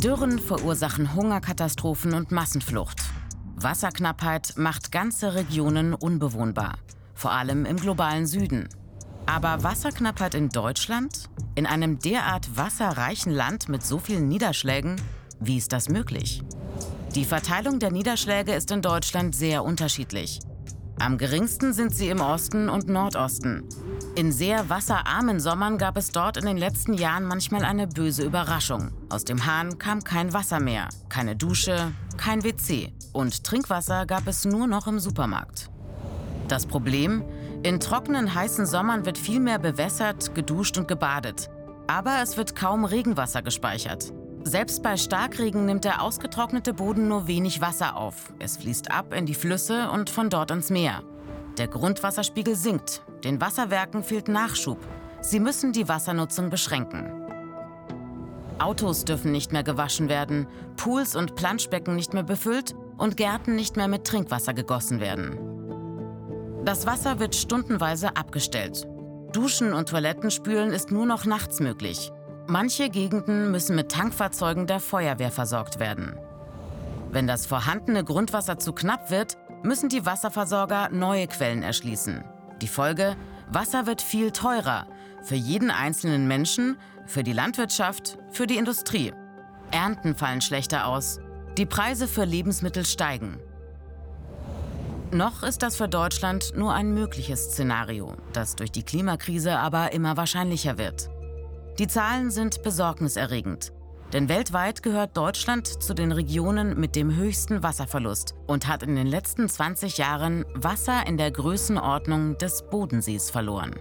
Dürren verursachen Hungerkatastrophen und Massenflucht. Wasserknappheit macht ganze Regionen unbewohnbar, vor allem im globalen Süden. Aber Wasserknappheit in Deutschland? In einem derart wasserreichen Land mit so vielen Niederschlägen? Wie ist das möglich? Die Verteilung der Niederschläge ist in Deutschland sehr unterschiedlich. Am geringsten sind sie im Osten und Nordosten. In sehr wasserarmen Sommern gab es dort in den letzten Jahren manchmal eine böse Überraschung. Aus dem Hahn kam kein Wasser mehr, keine Dusche, kein WC und Trinkwasser gab es nur noch im Supermarkt. Das Problem? In trockenen, heißen Sommern wird viel mehr bewässert, geduscht und gebadet. Aber es wird kaum Regenwasser gespeichert. Selbst bei Starkregen nimmt der ausgetrocknete Boden nur wenig Wasser auf. Es fließt ab in die Flüsse und von dort ins Meer. Der Grundwasserspiegel sinkt. Den Wasserwerken fehlt Nachschub. Sie müssen die Wassernutzung beschränken. Autos dürfen nicht mehr gewaschen werden, Pools und Planschbecken nicht mehr befüllt und Gärten nicht mehr mit Trinkwasser gegossen werden. Das Wasser wird stundenweise abgestellt. Duschen und Toilettenspülen ist nur noch nachts möglich. Manche Gegenden müssen mit Tankfahrzeugen der Feuerwehr versorgt werden. Wenn das vorhandene Grundwasser zu knapp wird, müssen die Wasserversorger neue Quellen erschließen. Die Folge? Wasser wird viel teurer. Für jeden einzelnen Menschen, für die Landwirtschaft, für die Industrie. Ernten fallen schlechter aus. Die Preise für Lebensmittel steigen. Noch ist das für Deutschland nur ein mögliches Szenario, das durch die Klimakrise aber immer wahrscheinlicher wird. Die Zahlen sind besorgniserregend. Denn weltweit gehört Deutschland zu den Regionen mit dem höchsten Wasserverlust und hat in den letzten 20 Jahren Wasser in der Größenordnung des Bodensees verloren.